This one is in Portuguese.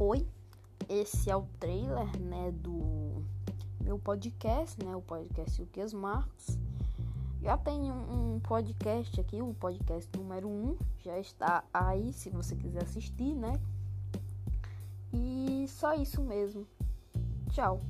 Oi, esse é o trailer, né, do meu podcast, né, o podcast O Que Marcos. Já tem um, um podcast aqui, o podcast número 1, um, já está aí se você quiser assistir, né? E só isso mesmo. Tchau.